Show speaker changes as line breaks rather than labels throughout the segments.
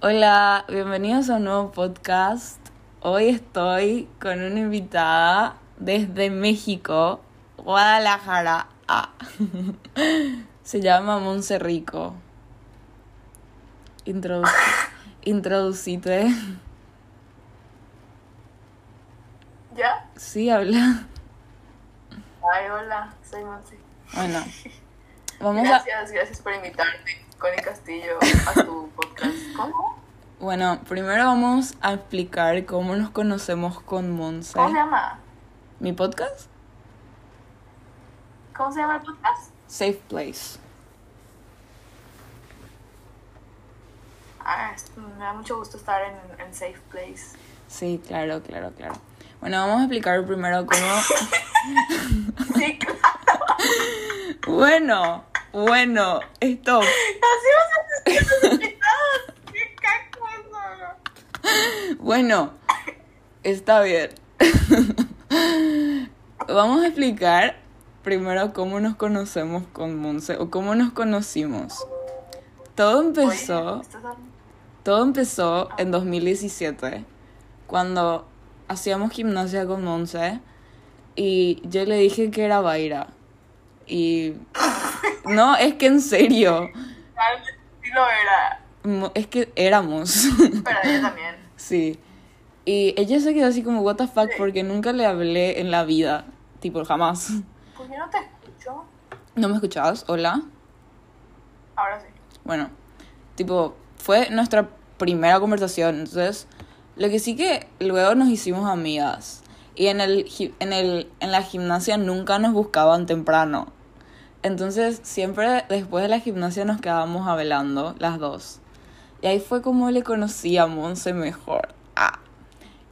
Hola, bienvenidos a un nuevo podcast. Hoy estoy con una invitada desde México, Guadalajara. Ah. Se llama Monse Rico. Introdu introducite.
¿Ya?
Sí, habla.
Ay, hola, soy Monse.
Bueno, vamos a...
Gracias, gracias por invitarme, Connie Castillo, a tu podcast. ¿Cómo?
Bueno, primero vamos a explicar cómo nos conocemos con Monse.
¿Cómo se llama?
¿Mi podcast?
¿Cómo se llama el podcast?
Safe Place.
Ah, me da mucho gusto estar en, en Safe Place.
Sí, claro, claro, claro. Bueno, vamos a explicar primero cómo...
Sí, claro.
Bueno, bueno, stop.
Así vas a decir los invitados. ¡Qué caco eso!
Bueno, está bien. Vamos a explicar primero cómo nos conocemos con Monse o cómo nos conocimos. Todo empezó... Todo empezó en 2017, cuando hacíamos gimnasia con Monse y yo le dije que era Baira. Y... No, es que en serio,
sí lo era.
es que éramos.
Pero ella también.
sí. Y ella se quedó así como, what the fuck, porque nunca le hablé en la vida. Tipo, jamás.
Pues yo no te escucho.
¿No me escuchabas? Hola.
Ahora sí.
Bueno, tipo, fue nuestra primera conversación. Entonces, lo que sí que luego nos hicimos amigas. Y en, el, en, el, en la gimnasia nunca nos buscaban temprano. Entonces, siempre después de la gimnasia nos quedábamos hablando, las dos. Y ahí fue como le conocí a Monse mejor. Ah.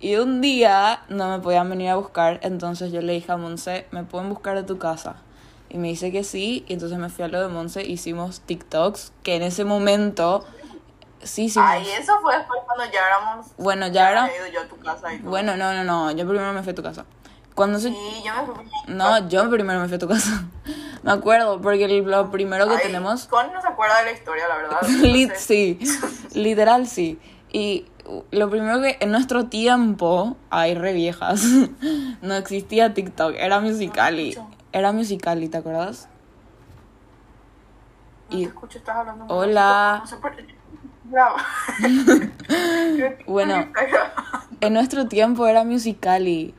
Y un día no me podían venir a buscar, entonces yo le dije a Monse, ¿me pueden buscar a tu casa? Y me dice que sí, y entonces me fui a lo de Monse, hicimos TikToks, que en ese momento sí hicimos.
Ay, eso fue después cuando ya éramos.
Bueno, ya era...
había ido yo a tu casa y todo.
Bueno, no, no, no, yo primero me fui a tu casa. Cuando se...
Sí, yo me fui.
No, yo primero me fui a tu casa. Me acuerdo, porque lo primero que
Ay,
tenemos...
Connie no se acuerda de la historia, la verdad.
Lit- sí, literal sí. Y uh, lo primero que en nuestro tiempo, ay, re viejas, no existía TikTok, era Musical.ly.
escucho.
Era Musical.ly, ¿te acuerdas?
No
Y-
te escucho, estás hablando.
Hola.
No sé por- Bravo.
Bueno. En nuestro tiempo era Musical.ly,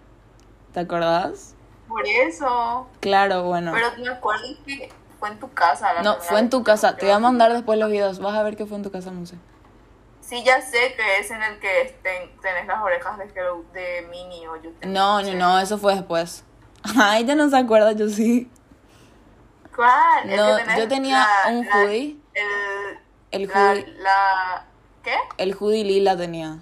¿te acuerdas?
Por eso.
Claro, bueno.
Pero me acuerdo que fue en tu casa. la
No, fue en tu casa. Te voy a mandar después los videos. Vas a ver que fue en tu casa, Monse.
Sí, ya sé que es en el que ten- tenés las orejas de, Hello- de Minnie o yo
No, no,
sé.
no, eso fue después. Ay, ya no se acuerda, yo sí.
¿Cuál?
No, yo tenía
la-
un
la-
hoodie.
El,
El
la,
hoodie,
la- ¿Qué?
el hoodie lila tenía.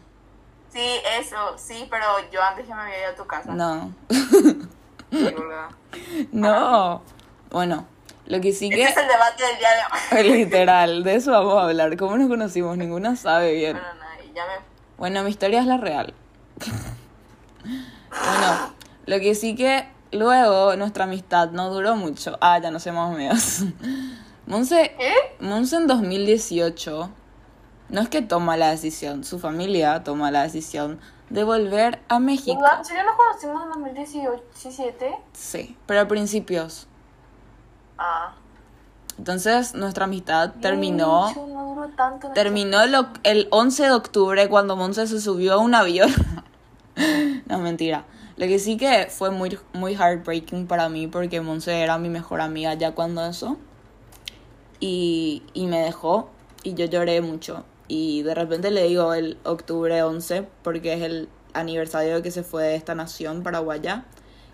Sí, eso, sí, pero yo antes ya me había ido a tu casa.
No. No. Bueno, lo que sí
Este
que...
es el debate del día de hoy.
Literal, de eso vamos a hablar. ¿Cómo nos conocimos? Ninguna sabe bien.
Bueno, nada, y ya me...
Bueno, mi historia es la real. Bueno, lo que sí que luego nuestra amistad no duró mucho. Ah, ya no somos amigos. Monse,
¿Qué?
Monse en 2018 no es que toma la decisión, su familia toma la decisión de volver a México.
¿En serio nos conocimos en 2017?
Sí, pero a principios.
Ah.
Entonces nuestra amistad terminó.
Mucho, no duró tanto.
Terminó lo- el 11 de octubre cuando Monse se subió a un avión. no, mentira. Lo que sí que fue muy, muy heartbreaking para mí porque Monse era mi mejor amiga ya cuando eso. Y, y me dejó y yo lloré mucho. Y de repente le digo el octubre 11 porque es el aniversario de que se fue de esta nación paraguaya.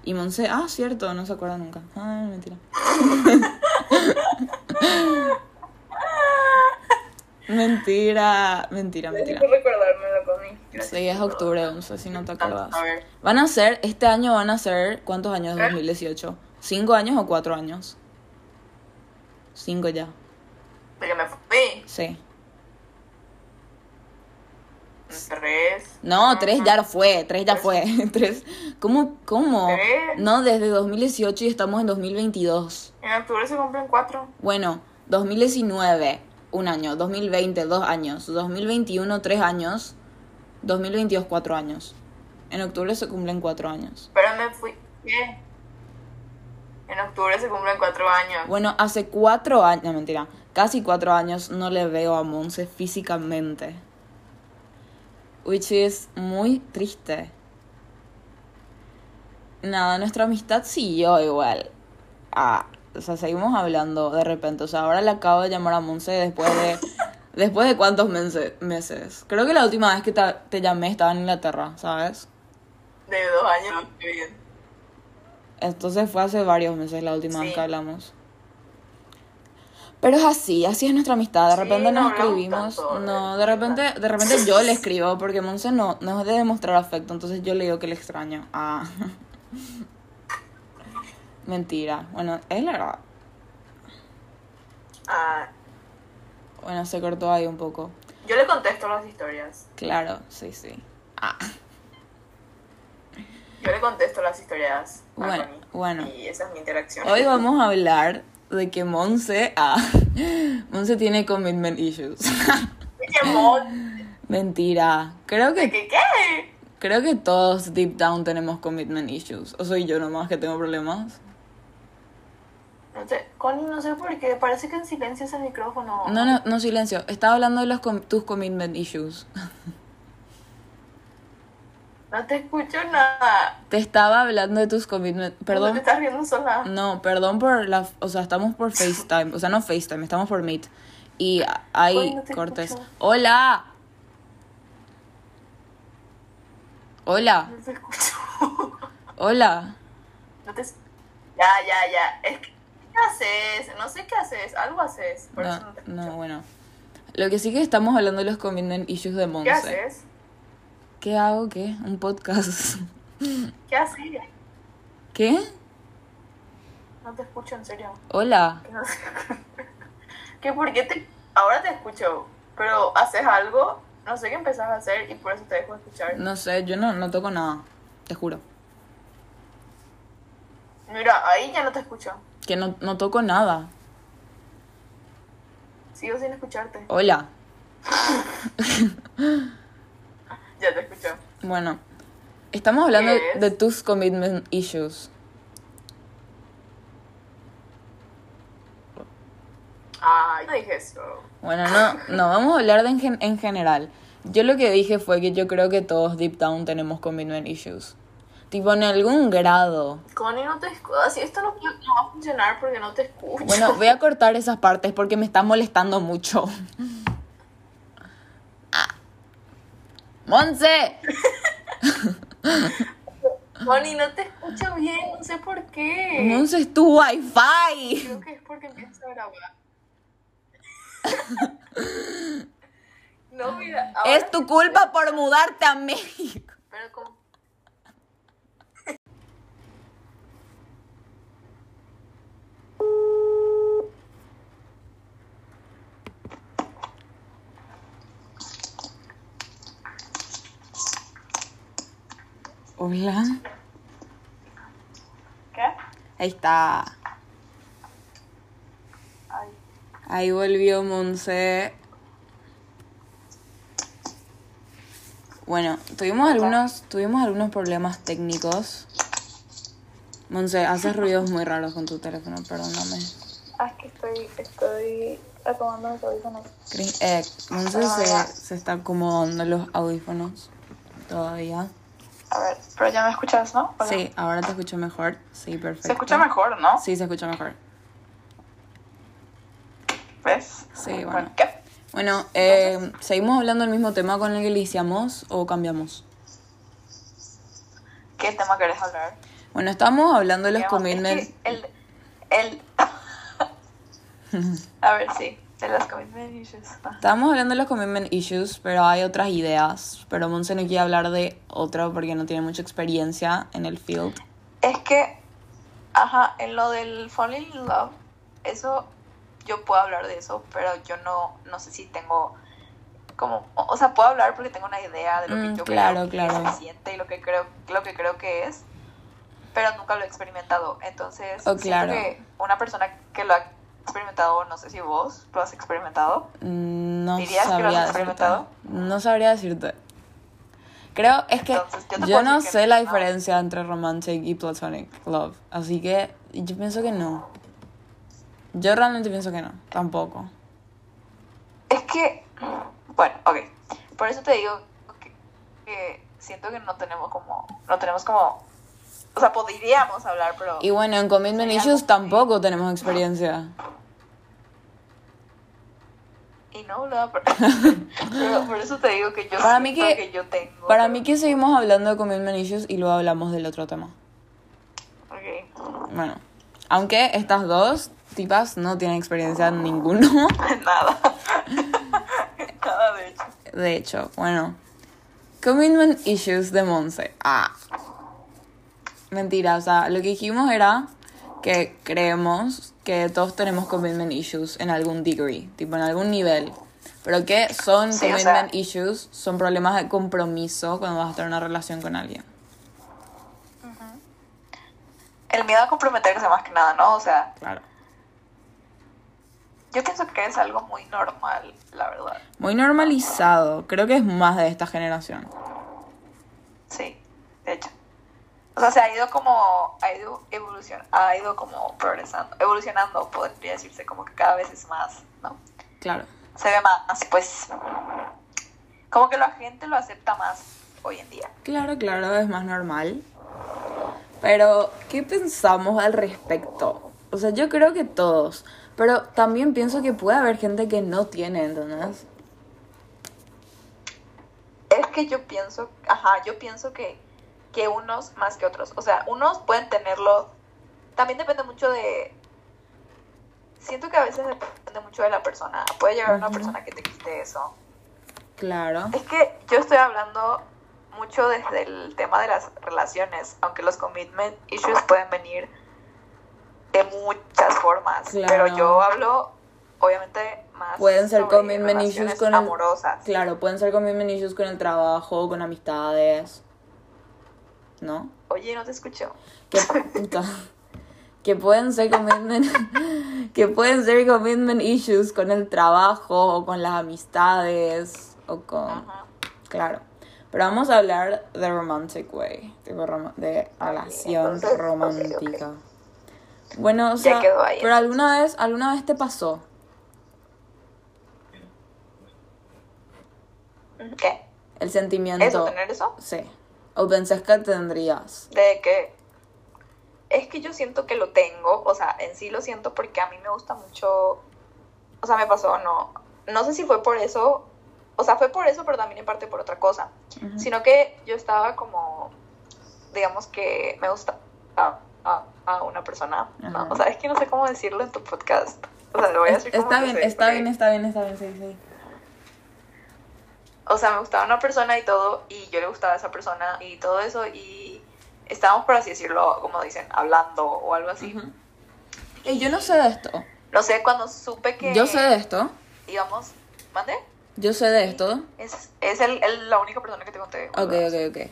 Y Monse, ah, cierto, no se acuerda nunca. Ah, mentira. mentira, mentira, mentira.
Recordármelo conmigo.
Sí, es octubre 11, si no te acuerdas.
A ver.
Van a ser, este año van a ser, ¿cuántos años de
¿Qué?
2018? ¿Cinco años o cuatro años? Cinco ya,
De que me fui.
sí.
Tres.
No, tres ya fue, tres ya fue. Tres. ¿Cómo? ¿Cómo?
¿Tres?
No, desde 2018 y estamos en 2022.
En octubre se cumplen cuatro.
Bueno, 2019. un año. 2020, dos años. 2021, tres años. 2022, cuatro años. En octubre se cumplen cuatro años.
Pero me fui. ¿Qué? En octubre se cumplen cuatro años.
Bueno, hace cuatro años, no mentira, casi cuatro años no le veo a Monse físicamente. Which is muy triste. Nada, nuestra amistad siguió igual. Ah, o sea, seguimos hablando de repente. O sea, ahora le acabo de llamar a Monse después de. después de cuántos meses. Creo que la última vez que te, te llamé estaba en Inglaterra, ¿sabes?
De dos años. bien.
Entonces fue hace varios meses la última vez que hablamos. Pero es así, así es nuestra amistad. De
Sí,
repente
no
nos escribimos. No, de repente, de repente yo le escribo porque Monse no, no es de demostrar afecto, entonces yo le digo que le extraño. Ah. Mentira. Bueno, es la verdad.
Ah,
Bueno, se cortó ahí un poco.
yo le contesto las historias.
Claro, sí, sí. Ah.
Yo le contesto las historias. a
Bueno,
Connie.
bueno.
Y esa es mi interacción.
Hoy vamos a hablar de que Monse. Ah. Monse tiene commitment issues. Mentira. Creo
¿De
que
qué qué?
Creo que todos deep down tenemos commitment issues. O soy yo nomás que tengo problemas.
No sé, Connie, no sé por qué. Parece que en silencio es el micrófono.
No, no, no, silencio. Estaba hablando de los com- tus commitment issues.
No te escucho nada.
Te estaba hablando de tus commitment...
Te
Perdón.
estás riendo sola.
No, perdón por la... O sea, estamos por FaceTime. O sea, no FaceTime, estamos por Meet. Y hay
Ay, no te
cortes.
escucho.
¡Hola! Hola,
No te escucho.
hola.
No te... Ya, ya, ya. Es que, ¿qué haces? No sé qué haces. Algo haces. Por eso no
No,
te
no, bueno. Lo que sí que estamos hablando de los commitment issues de Monse.
¿Qué haces?
¿Qué hago? ¿Qué? Un podcast.
¿Qué haces?
¿Qué?
No te escucho, en serio.
Hola.
Que no sé. ¿Qué por qué te... Ahora te escucho, pero haces algo, no sé qué empezás a hacer y por eso te dejo escuchar.
No sé, yo no, no toco nada. Te juro.
Mira, ahí ya no te escucho.
Que no, no toco nada.
Sigo sin escucharte.
Hola.
Ya te escucho.
Bueno, estamos hablando de tus commitment issues.
Ay, no dije eso.
Bueno, no, no, vamos a hablar de en, gen- en general. Yo lo que dije fue que yo creo que todos deep down tenemos commitment issues. Tipo, en algún grado.
Connie, no te escucho. Así esto no, no va a funcionar porque no te escucho.
Bueno, voy a cortar esas partes porque me está molestando mucho. Ah. ¡Monse!
Connie, no te escucho bien, no sé por qué.
Monse es tu wifi.
Creo que es porque empiezas a grabar. no, mira. ahora
Es tu culpa por mudarte a México.
Pero como...
Hola.
¿Qué?
Ahí está.
Ay.
Ahí volvió Monse. Bueno, tuvimos algunos, tuvimos algunos problemas técnicos. Monse, haces ruidos muy raros con tu teléfono, perdóname.
Ah, es que estoy, estoy acomodando los audífonos.
Eh, Monse se, se está acomodando los audífonos todavía.
A ver, pero ya me escuchas, ¿no?
Sí, ahora te escucho mejor. Sí, perfecto.
Se escucha mejor, ¿no?
Sí, se escucha mejor.
¿Ves?
Sí, bueno.
¿Qué?
Bueno, eh, ¿seguimos hablando del mismo tema con el que iniciamos o cambiamos?
¿Qué tema querés hablar?
Bueno, estamos hablando de los commitments.
es que El, el... A ver, sí, de los commitment issues.
Estábamos hablando de los commitment issues, pero hay otras ideas. Pero Monse no quiere hablar de otro porque no tiene mucha experiencia en el field.
Es que, ajá, en lo del falling in love, eso, yo puedo hablar de eso, pero yo no, no sé si tengo como, o sea, puedo hablar porque tengo una idea de lo que
Mm,
yo
claro,
creo
claro.
que se siente y lo que creo, lo que creo que es, pero nunca lo he experimentado. Entonces,
Oh, claro.
que una persona que lo ha experimentado, no sé si vos lo has experimentado.
Mm, No
¿Dirías que lo has
sabría
experimentado?
decirte. No sabría decirte. Creo, es que
yo
no sé la
no.
diferencia entre romantic y platonic love. Así que yo pienso que no. Yo realmente pienso que no, tampoco.
Es que, bueno, ok. Por eso te digo que, que siento que no tenemos como, no tenemos como, o sea, podríamos hablar, pero...
Y bueno, en commitment issues tampoco tenemos experiencia.
Y no, por, pero por eso te digo que yo
Para mí que-
yo tengo.
Para
pero-
mí que seguimos hablando de commitment issues y luego hablamos del otro tema.
Ok.
Bueno, aunque estas dos tipas no tienen experiencia en ninguno.
Nada. Nada, de hecho.
De hecho, bueno. Commitment issues de Monse. Ah. Mentira, o sea, lo que dijimos era que creemos que todos tenemos commitment issues en algún degree, tipo en algún nivel. Pero que son
Sí, o
commitment
sea-
issues, son problemas de compromiso cuando vas a tener una relación con alguien.
El miedo a comprometerse más que nada, ¿no? O sea,
Claro.
yo pienso que es algo muy normal, la verdad.
Muy normalizado, creo que es más de esta generación.
Sí, de hecho. O sea, se ha ido como, ha ido evolución, ha ido como progresando, evolucionando, podría decirse, como que cada vez es más, ¿no?
Claro.
Se ve más, pues, como que la gente lo acepta más hoy en día.
Claro, claro, es más normal. Pero, ¿qué pensamos al respecto? O sea, yo creo que todos. Pero también pienso que puede haber gente que no tiene, ¿entendés?
Es que yo pienso, ajá, yo pienso que, que unos más que otros. O sea, unos pueden tenerlo. También depende mucho de. Siento que a veces depende mucho de la persona. Puede llegar una persona que te quite eso.
Claro.
Es que yo estoy hablando mucho desde el tema de las relaciones, aunque los commitment issues pueden venir de muchas formas.
Claro.
Pero yo hablo, obviamente, más.
Pueden ser commitment issues con el-
amorosas.
Claro, pueden ser commitment issues con el trabajo, con amistades. ¿No?
Oye, no te escucho.
Que, puta. que pueden ser commitment que pueden ser commitment issues con el trabajo o con las amistades o con
Ajá.
claro pero vamos a hablar de romantic way tipo rom- de relación
entonces,
romántica bueno o sea
quedó ahí,
pero
entonces.
alguna vez alguna vez te pasó
¿Qué?
el sentimiento
¿Eso, tener eso?
sí o pensás que tendrías
De que es que yo siento que lo tengo, o sea, en sí lo siento porque a mí me gusta mucho, o sea, me pasó, no, no sé si fue por eso, o sea, fue por eso, pero también en parte por otra cosa,
Ujú.
sino que yo estaba como, digamos que me gusta a, a- a una persona, ¿no?
Ajá.
O sea, es que no sé cómo decirlo en tu podcast, o sea, lo voy a
Es-
decir como
está
que
bien
sé,
está
porque-
bien está bien está bien sí sí
o sea, me gustaba una persona y todo, y yo le gustaba a esa persona y todo eso, y estábamos, por así decirlo, como dicen, hablando o algo así.
Y yo no sé de esto
No sé, cuando supe que
yo sé de esto
íbamos, ¿mande?
yo sé de esto
Es, es el, el- la única persona que te conté.
Ok, ok, ok.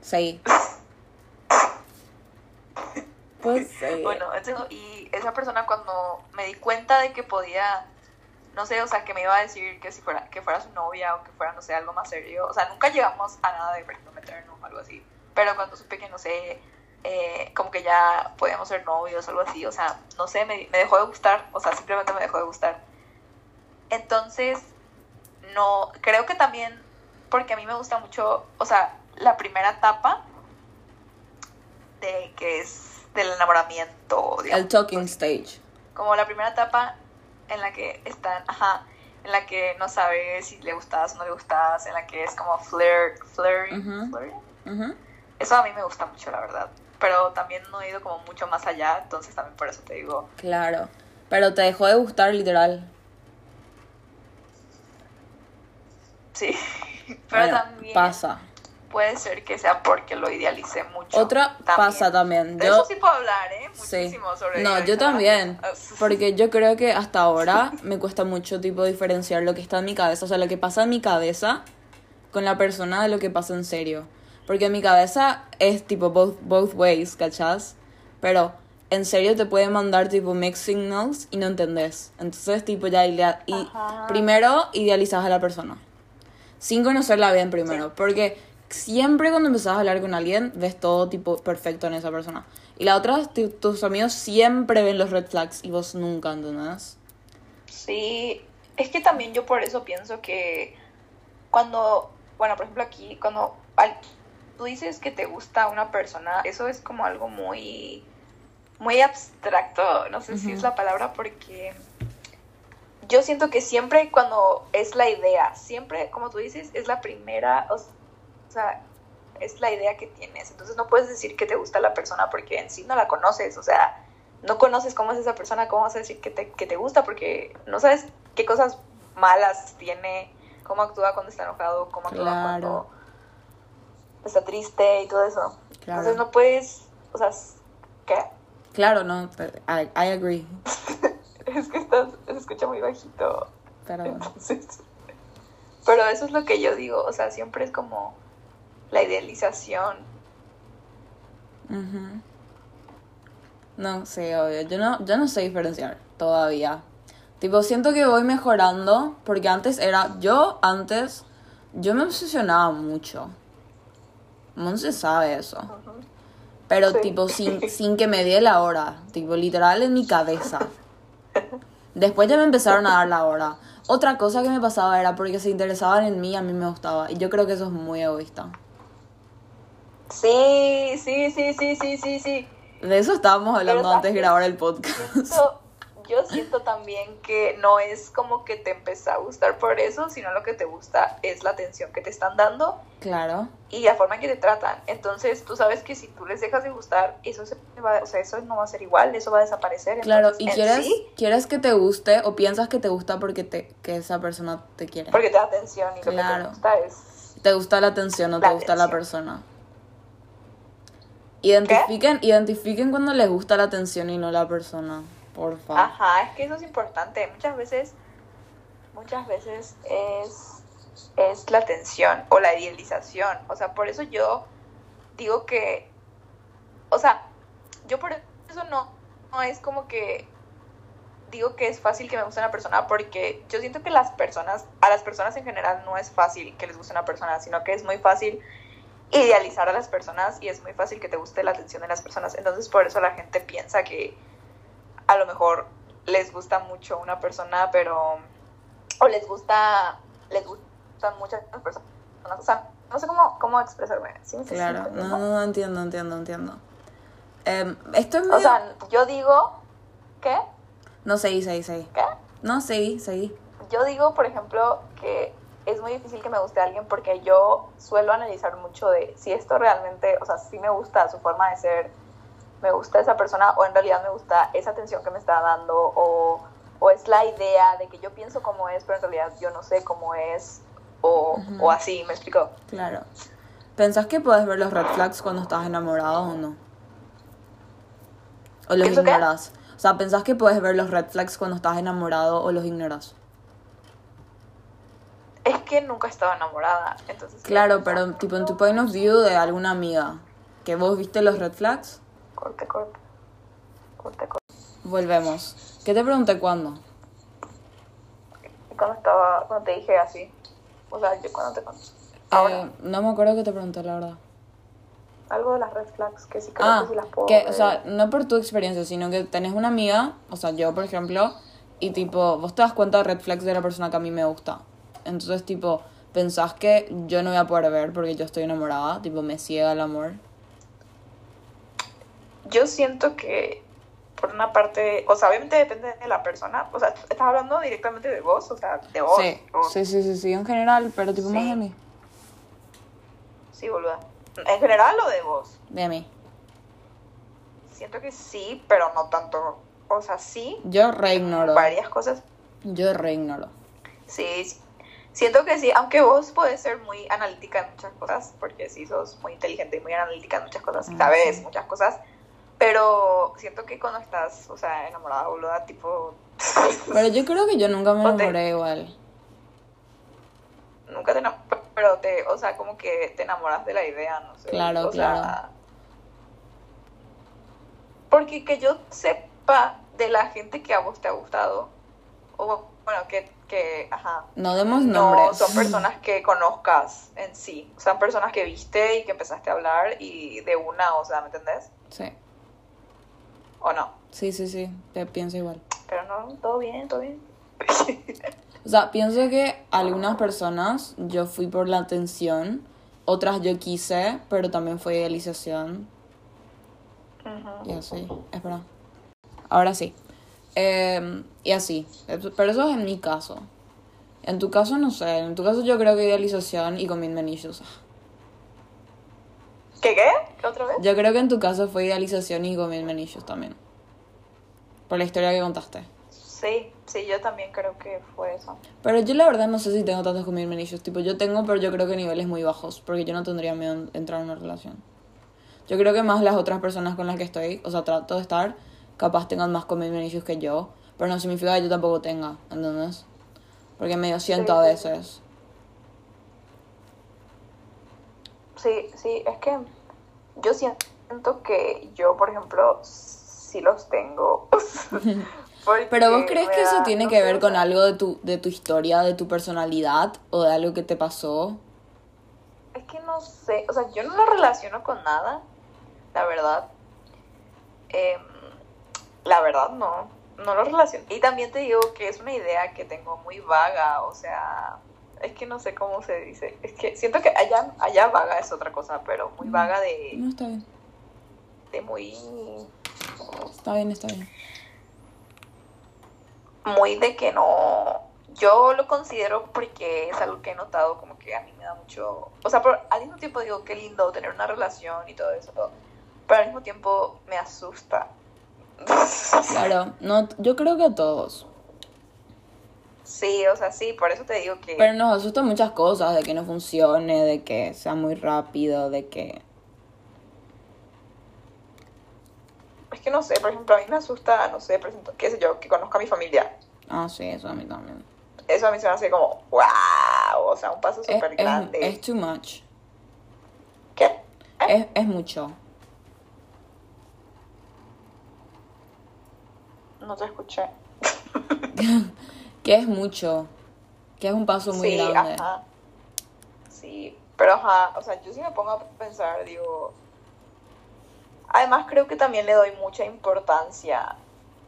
Sí. Pues sí.
Bueno, entonces, y esa persona cuando me di cuenta de que podía, no sé, o sea, que me iba a decir que si fuera, que fuera su novia o que fuera, no sé, algo más serio. O sea, nunca llegamos a nada de comprometernos o algo así. Pero cuando supe que, no sé, eh, como que ya podíamos ser novios o algo así, o sea, no sé, me, me dejó de gustar, o sea, simplemente me dejó de gustar. Entonces, no, creo que también, porque a mí me gusta mucho, o sea, la primera etapa de que es del enamoramiento, digamos,
El talking stage.
como la primera etapa en la que están, ajá, en la que no sabes si le gustas o no le gustas, en la que es como flirt, flirting.
Ujú.
Eso a mí me gusta mucho, la verdad. Pero también no he ido como mucho más allá, entonces también por eso te digo,
Claro. Pero te dejó de gustar literal.
sí. Pero
Bueno,
también
pasa.
Puede ser que sea porque lo idealicé mucho.
Otra pasa también.
De
Yo
eso sí puedo hablar, ¿eh?
Sí.
Muchísimo sobre
No, yo también.
Ah,
Porque yo creo que hasta ahora me cuesta mucho tipo diferenciar lo que está en mi cabeza, o sea, lo que pasa en mi cabeza con la persona de lo que pasa en serio. Porque en mi cabeza es tipo both, both ways, ¿cachás? Pero en serio te puede mandar tipo mixed signals y no entendés. Entonces, tipo, ya idea- y
Ajá.
primero idealizas a la persona. Sin conocerla bien primero. Porque siempre cuando empezás a hablar con alguien, ves todo tipo perfecto en esa persona. Y la otra, tu- tus amigos siempre ven los red flags y vos nunca, ¿entendés?
Sí, es que también yo por eso pienso que cuando, bueno, por ejemplo aquí, cuando al- tú dices que te gusta una persona, eso es como algo muy, muy abstracto, no sé si es la palabra, porque yo siento que siempre cuando es la idea, siempre, como tú dices, es la primera, o sea, es la idea que tienes. Entonces no puedes decir que te gusta la persona porque en sí no la conoces, o sea, no conoces cómo es esa persona, cómo vas a decir que te, que te gusta porque no sabes qué cosas malas tiene, cómo actúa cuando está enojado, cómo actúa
Claro.
cuando está triste y todo eso.
Claro.
Entonces no puedes, o sea, ¿qué?
Claro, no, I, I agree.
Es que estás, se escucha muy bajito.
Pero
Entonces, pero eso es lo que yo digo, o sea, siempre es como la idealización.
No, sí, obvio. Yo no, yo no sé diferenciar todavía. Tipo, siento que voy mejorando porque antes era... Yo antes... Yo me obsesionaba mucho. No se sabe eso. Pero
Sí.
tipo, sin, sin que me dé la hora. Tipo, literal en mi cabeza. Después ya me empezaron a dar la hora. Otra cosa que me pasaba era porque se interesaban en mí, a mí me gustaba. Y yo creo que eso es muy egoísta.
Sí, sí, sí, sí, sí, sí, sí.
De eso estábamos hablando
Pero
antes de grabar el podcast.
Siento- yo siento también que no es como que te empezó a gustar por eso, sino lo que te gusta es la atención que te están dando
Claro.
y la forma en que te tratan. Entonces, tú sabes que si tú les dejas de gustar, eso se va, o sea, eso no va a ser igual, eso va a desaparecer.
Claro,
Entonces,
y quieres,
sí,
quieres que te guste o piensas que te gusta porque te, que esa persona te quiere.
porque te da atención y lo que
Claro.
te gusta es
Te gusta la atención o te gusta la persona. Identifiquen, identifiquen cuando les gusta la atención y no la persona. Por favor.
Ajá, es que eso es importante. Muchas veces, muchas veces es, es la atención o la idealización. O sea, por eso yo digo que, o sea, yo por eso no, no es como que digo que es fácil que me guste una persona porque yo siento que las personas, a las personas en general no es fácil que les guste una persona, sino que es muy fácil idealizar a las personas y es muy fácil que te guste la atención de las personas. Entonces por eso la gente piensa que a lo mejor les gusta mucho una persona, pero o les gusta les gustan muchas personas. O sea, no sé cómo, cómo expresarme. ¿Sí me estás
Claro, no, no, no entiendo, entiendo, entiendo. Em, esto es
O
medio...
sea, yo digo ¿qué?
no, seguí, seguí, seguí.
¿Qué?
No, seguí, seguí.
Yo digo, por ejemplo, que es muy difícil que me guste alguien porque yo suelo analizar mucho de si esto realmente, o sea, si me gusta su forma de ser, me gusta esa persona o en realidad me gusta esa atención que me está dando o, o es la idea de que yo pienso cómo es, pero en realidad yo no sé cómo es o, o así, ¿me explico?
Claro. ¿Pensás que puedes ver los red flags cuando estás enamorado o no? ¿O los ignoras? O sea, ¿pensás que puedes ver los red flags cuando estás enamorado o los ignoras?
Es que nunca he estado enamorada, entonces...
Claro, pero tipo en tu point of view de alguna amiga, que vos viste los red flags,
Corte, corte. Corte, corte.
volvemos. ¿Qué te pregunté cuándo?
Cuando estaba, cuando te dije así, o sea, yo cuando te conté. Ahora,
Eh, no me acuerdo que te pregunté, la verdad.
algo de las red flags que sí creo
Ah,
que sí las puedo
que, o sea, no por tu experiencia, sino que tenés una amiga, o sea, yo por ejemplo, y tipo, vos te das cuenta de red flags de la persona que a mí me gusta. Entonces, tipo, pensás que yo no voy a poder ver porque yo estoy enamorada, tipo, me ciega el amor.
Yo siento que, por una parte, o sea, obviamente depende de la persona. O sea, ¿estás hablando directamente de vos? O sea, de vos.
Sí, sí, sí, sí, sí, en general, pero tipo más de mí.
Sí, boluda. ¿En general o de vos?
De mí.
Siento que sí, pero no tanto. O sea, sí,
Yo re ignoro.
varias cosas.
Yo re ignoro.
Sí, sí. Siento que sí, aunque vos podés ser muy analítica en muchas cosas, porque sí sos muy inteligente y muy analítica en muchas cosas,
Ah,
sabes muchas cosas, pero siento que cuando estás, o sea, enamorada, boluda, tipo...
Pero yo creo que yo nunca me
O te-
enamoré igual.
nunca te pero te, o sea, como que te enamoras de la idea, no sé.
Claro,
o sea,
claro.
Porque que yo sepa de la gente que a vos te ha gustado, o bueno, que, que ajá,
No demos
no
nombres.
son personas que conozcas en sí, son personas que viste y que empezaste a hablar y de una, o sea, ¿me entendés?
Sí,
¿O no?
sí, sí, sí, te pienso igual.
Pero no, todo bien, todo bien.
O sea, pienso que algunas personas yo fui por la atención, otras yo quise, pero también fue idealización.
Ujú.
Y así, espera. Ahora sí. Eh, y así. Pero eso es en mi caso. En tu caso, no sé. En tu caso, yo creo que idealización y commitment issues.
¿Qué qué? ¿Qué otra vez?
Yo creo que en tu caso fue idealización y commitment issues también. Por la historia que contaste.
Sí, sí, yo también creo que fue eso.
Pero yo la verdad no sé si tengo tantos commitment issues. Tipo, yo tengo, pero yo creo que niveles muy bajos. Porque yo no tendría miedo en entrar en una relación. Yo creo que más las otras personas con las que estoy, o sea, trato de estar, capaz tengan más commitment issues que yo. Pero no significa que yo tampoco tenga, ¿entendés? Porque medio siento a veces.
Sí, sí, es que yo siento que yo, por ejemplo, sí los tengo.
Pero vos crees que eso tiene
no
que ver con algo de tu, de tu historia, de tu personalidad o de algo que te pasó?
Es que no sé, o sea, yo no lo relaciono con nada, la verdad. Em, la verdad no, no lo relaciono. Y también te digo que es una idea que tengo muy vaga, o sea, es que no sé cómo se dice. Es que siento que allá, allá vaga es otra cosa, pero muy vaga de,
No, está bien.
de muy,
Está bien, está bien.
muy de que no, yo lo considero porque es algo que he notado como que a mí me da mucho, o sea, pero al mismo tiempo digo qué lindo tener una relación y todo eso, pero al mismo tiempo me asusta.
Claro, no, yo creo que a todos.
Sí, o sea, sí, por eso te digo que...
Pero nos asustan muchas cosas, de que no funcione, de que sea muy rápido, de que...
Es que no sé, por ejemplo, a mí me asusta, no sé, por ejemplo, qué sé yo, que conozca a mi familia.
Ah, sí, eso a mí también.
Eso a mí se me hace como, wow, o sea, un paso
Es,
súper
es,
grande.
es too much.
¿Qué?
Es, es mucho.
No te escuché.
Que es mucho. Que es un paso muy
sí,
grande.
ajá. Sí, pero ajá, o sea, yo sí me pongo a pensar, digo... Además creo que también le doy mucha importancia.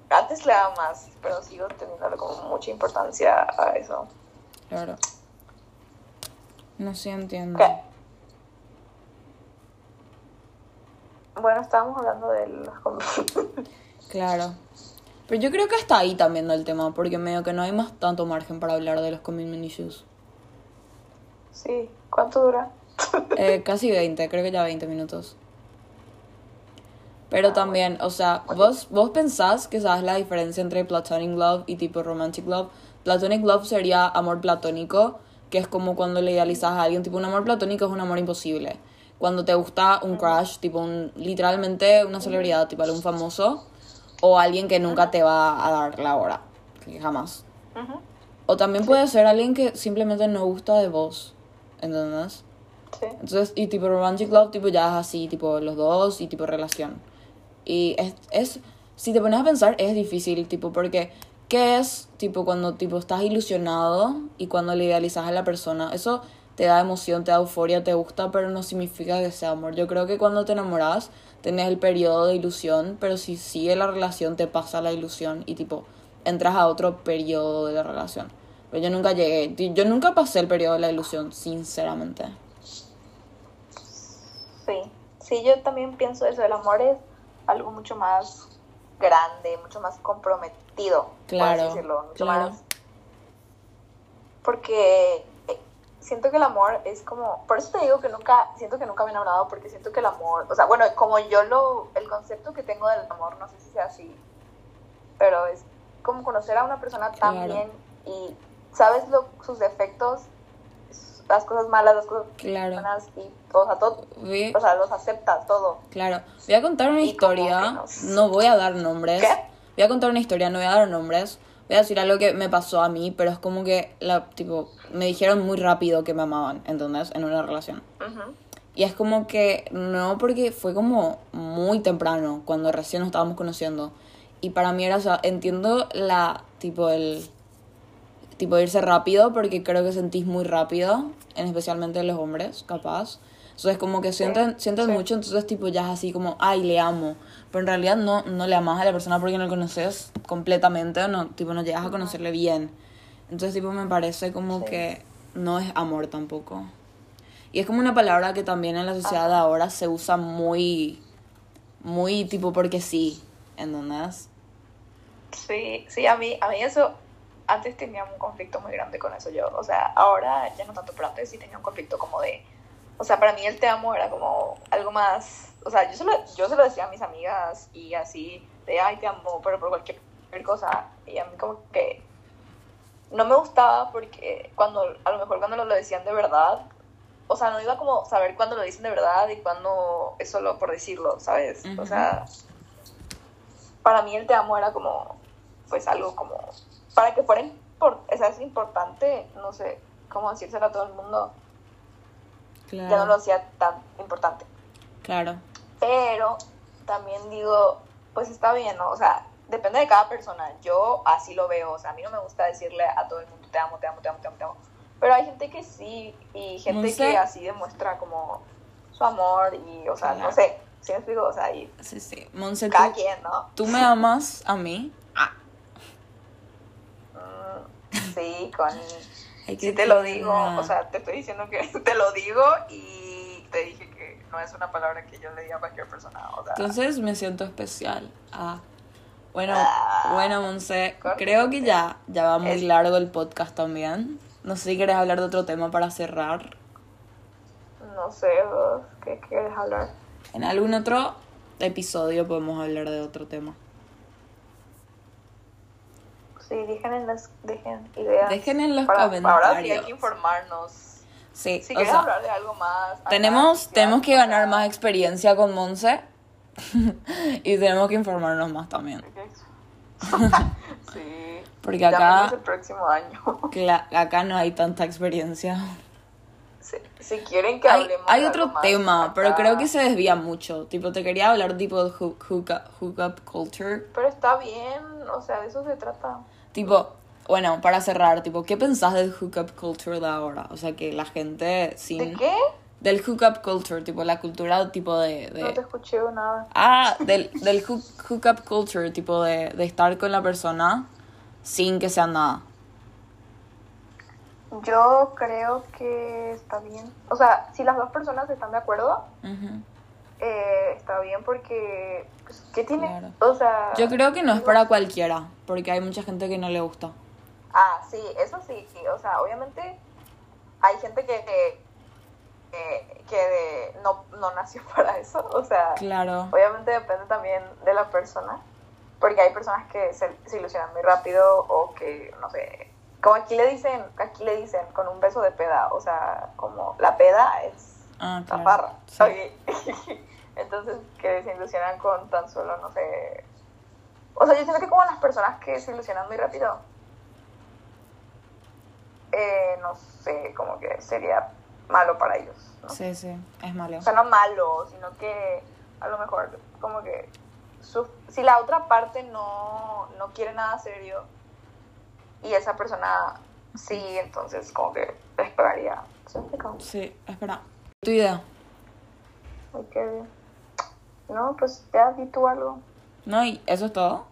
Antes le daba más, pero sigo teniendo como mucha importancia a eso.
Claro. No sé, entiendo.
¿Qué? Bueno, estábamos hablando de las
Claro. Pero yo creo que hasta ahí también del tema, porque medio que no hay más tanto margen para hablar de los commitment issues.
Sí, ¿cuánto dura?
Eh, casi 20, creo que ya 20 minutos. Pero también, o sea, vos, vos pensás que sabes la diferencia entre platonic love y tipo romantic love. Platonic love sería amor platónico, que es como cuando le idealizas a alguien. Tipo, un amor platónico es un amor imposible. Cuando te gusta un crush, tipo, un, literalmente una celebridad, tipo algún famoso, o alguien que nunca te va a dar la hora, que jamás. O también puede ser alguien que simplemente no gusta de vos, ¿entendés?
Sí.
Entonces, y tipo romantic love, tipo ya es así, tipo los dos y tipo relación. Y es, es, si te pones a pensar, es difícil, tipo, porque, ¿qué es, tipo, cuando, tipo, estás ilusionado y cuando le idealizas a la persona? Eso te da emoción, te da euforia, te gusta, pero no significa que sea amor. Yo creo que cuando te enamoras, tenés el periodo de ilusión, pero si sigue la relación, te pasa la ilusión y, tipo, entras a otro periodo de la relación. Pero yo nunca llegué, yo nunca pasé el periodo de la ilusión, sinceramente.
Sí, sí, yo también pienso eso, el amor es algo mucho más grande, mucho más comprometido,
Claro,
decirlo, mucho
claro.
más... Porque siento que el amor es como, por eso te digo que nunca, siento que nunca me he enamorado, porque siento que el amor, o sea, bueno, como yo lo, el concepto que tengo del amor, no sé si sea así, pero es como conocer a una persona tan
Claro.
bien y sabes lo, sus defectos, las cosas malas, las cosas
Claro.
buenas y o sea, todo, o sea, los aceptas todo.
Claro, voy a contar una
Y
historia,
nos-
no voy a dar nombres.
¿Qué?
Voy a contar una historia, no voy a dar nombres. Voy a decir algo que me pasó a mí, pero es como que la tipo me dijeron muy rápido que me amaban, ¿entendés? En una relación. Y es como que, no, porque fue como muy temprano, cuando recién nos estábamos conociendo. Y para mí era, o sea, entiendo la, tipo, el, tipo, irse rápido, porque creo que sentís muy rápido, en especialmente los hombres, capaz. Entonces, como que sienten, sienten
sí.
mucho, entonces, tipo, ya es así como, ay, le amo. Pero en realidad no, no le amas a la persona porque no lo conoces completamente, o no, tipo, no llegas a conocerle bien. Entonces, tipo, me parece como
Sí.
que no es amor tampoco. Y es como una palabra que también en la sociedad de ahora se usa muy, muy tipo porque sí, ¿entendés?
Sí, sí, a mí, a mí eso, antes tenía un conflicto muy grande con eso yo, o sea, ahora ya no tanto, pero antes sí tenía un conflicto como de, o sea, para mí el te amo era como algo más, o sea, yo se lo, yo se lo decía a mis amigas y así, de, ay, te amo, pero por cualquier cosa, y a mí como que no me gustaba porque cuando, a lo mejor cuando lo decían de verdad, o sea, no iba como saber cuándo lo dicen de verdad y cuándo es solo por decirlo, ¿sabes? O sea, para mí el te amo era como, pues algo como, para que fuera o sea, es importante, no sé cómo decírselo a todo el mundo, ya no lo hacía tan importante.
Claro.
Pero también digo, pues está bien, ¿no? O sea, depende de cada persona. Yo así lo veo, o sea, a mí no me gusta decirle a todo el mundo te amo, te amo, te amo, te amo, te amo. Pero hay gente que sí, y gente que así demuestra como su amor y, o sea,
Claro.
no sé, ¿sí me explico? O sea, y
Sí, sí. Monse,
cada
¿tú,
quien, ¿no?
tú me amas a mí?
Mm, sí, con...
Ay,
Si te lo digo, o sea, te estoy diciendo que te lo digo y te dije que no es una palabra que yo le diga a cualquier persona, o sea...
Entonces me siento especial. Ah. Bueno,
Ah.
bueno, Monse, creo que ya, ya va muy
Es-
largo el podcast también. No sé si quieres hablar de otro tema para cerrar.
No sé, vos, ¿qué quieres hablar?
En algún otro episodio podemos hablar de otro tema.
Sí, dejen, en las, dejen ideas.
Dejen en los
Para-
comentarios.
Ahora sí hay que informarnos.
Sí,
Si
o
quieres
sea,
hablar de algo más. acá,
tenemos,
ya,
tenemos que ganar más experiencia con Monse. y tenemos que informarnos más también.
sí.
Porque acá,
el próximo año.
acá no hay tanta experiencia.
si, si quieren que
Hay,
hablemos
hay otro
más
tema,
acá-
pero creo que se desvía mucho. Tipo, te quería hablar tipo de hook, hookup, hookup culture.
Pero está bien, o sea, de eso se trata.
Tipo, bueno, para cerrar, tipo, ¿qué pensás del hookup culture de ahora? O sea, que la gente sin...
¿De qué?
Del hookup culture, tipo, la cultura tipo de... de-
No te escuché nada.
Ah, del, del hook, hookup culture, tipo de, de estar con la persona sin que sea nada.
Yo creo que está bien. O sea, si las dos personas están de acuerdo. Eh, está bien porque... Pues, ¿Qué tiene?
Claro.
O sea...
Yo creo que no es para cualquiera, porque hay mucha gente que no le gusta.
Ah, sí, eso sí, sí, o sea, obviamente hay gente que, que, que- de- no, no nació para eso, o sea,
Claro.
obviamente depende también de la persona, porque hay personas que se, se ilusionan muy rápido o que, no sé, como aquí le dicen, aquí le dicen con un beso de peda, o sea, como la peda es
Ah,
la
claro.
farra,
Sí.
ok. entonces que se ilusionan con tan solo, no sé, o sea, yo siento que como las personas que se ilusionan muy rápido, eh, no sé, como que sería malo para ellos, ¿no?
Sí, sí, es malo.
O sea, no malo, sino que a lo mejor como que su- si la otra parte no, no quiere nada serio y esa persona sí, entonces como que les pegaría. ¿Se me explicó?
Sí, espera. Tu idea.
Bien. No, pues ya di tú algo.
¿No? ¿Y eso es todo?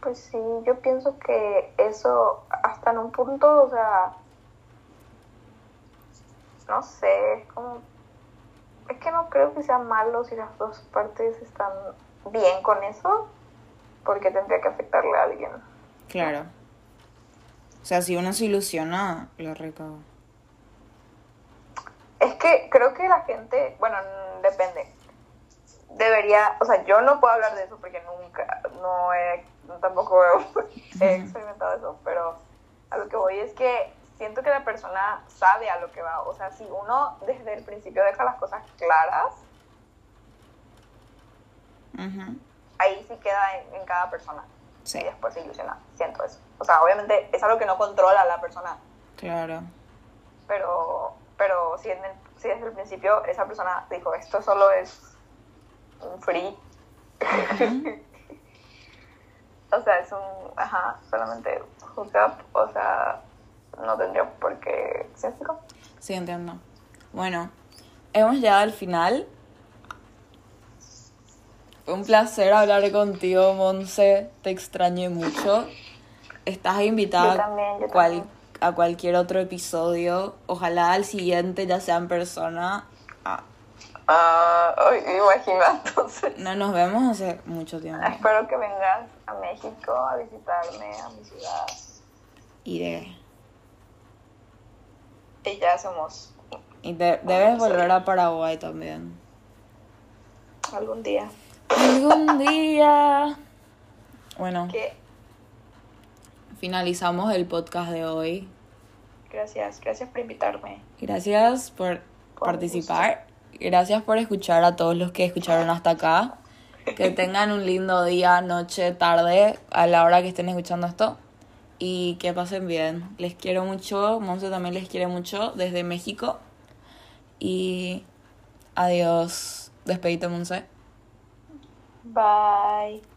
Pues sí, yo pienso que eso hasta en un punto, o sea, no sé, es como, es que no creo que sea malo si las dos partes están bien con eso, porque tendría que afectarle a alguien.
Claro. O sea, si uno se ilusiona, lo recago.
Que creo que la gente, bueno, depende. Debería, o sea, yo no puedo hablar de eso porque nunca, no he, tampoco he, he experimentado eso, pero a lo que voy es que siento que la persona sabe a lo que va. O sea, si uno desde el principio deja las cosas claras,
Ujú.
ahí sí queda en, en cada persona.
Sí,
Y después se ilusiona. Siento eso. O sea, obviamente es algo que no controla la persona,
claro.
pero pero si, en el- si desde el principio esa persona dijo esto solo es un free, o sea, es un, ajá, solamente hookup, o sea, no tendría por qué, ¿sí explico?
Sí, entiendo. Bueno, hemos llegado al final. Fue un placer hablar contigo, Monse. Te extrañé mucho. Estás invitada
Yo también, yo
cual-
también.
A cualquier otro episodio. Ojalá al siguiente ya sea en persona. Ah,
Ah, ay, imagina, entonces.
no nos vemos hace mucho tiempo.
Espero que vengas a México a visitarme, a mi ciudad.
Iré.
Y ya somos
Y de- debes volver a Paraguay también.
algún día.
Algún día. Bueno,
Que
finalizamos el podcast de hoy.
gracias, gracias por invitarme.
Gracias por
Con
participar. Gracias por escuchar a todos los que escucharon hasta acá. Que tengan un lindo día, noche, tarde, a la hora que estén escuchando esto. Y que pasen bien. Les quiero mucho. Monse también les quiere mucho desde México. Y adiós. Despedite, Monse.
Bye.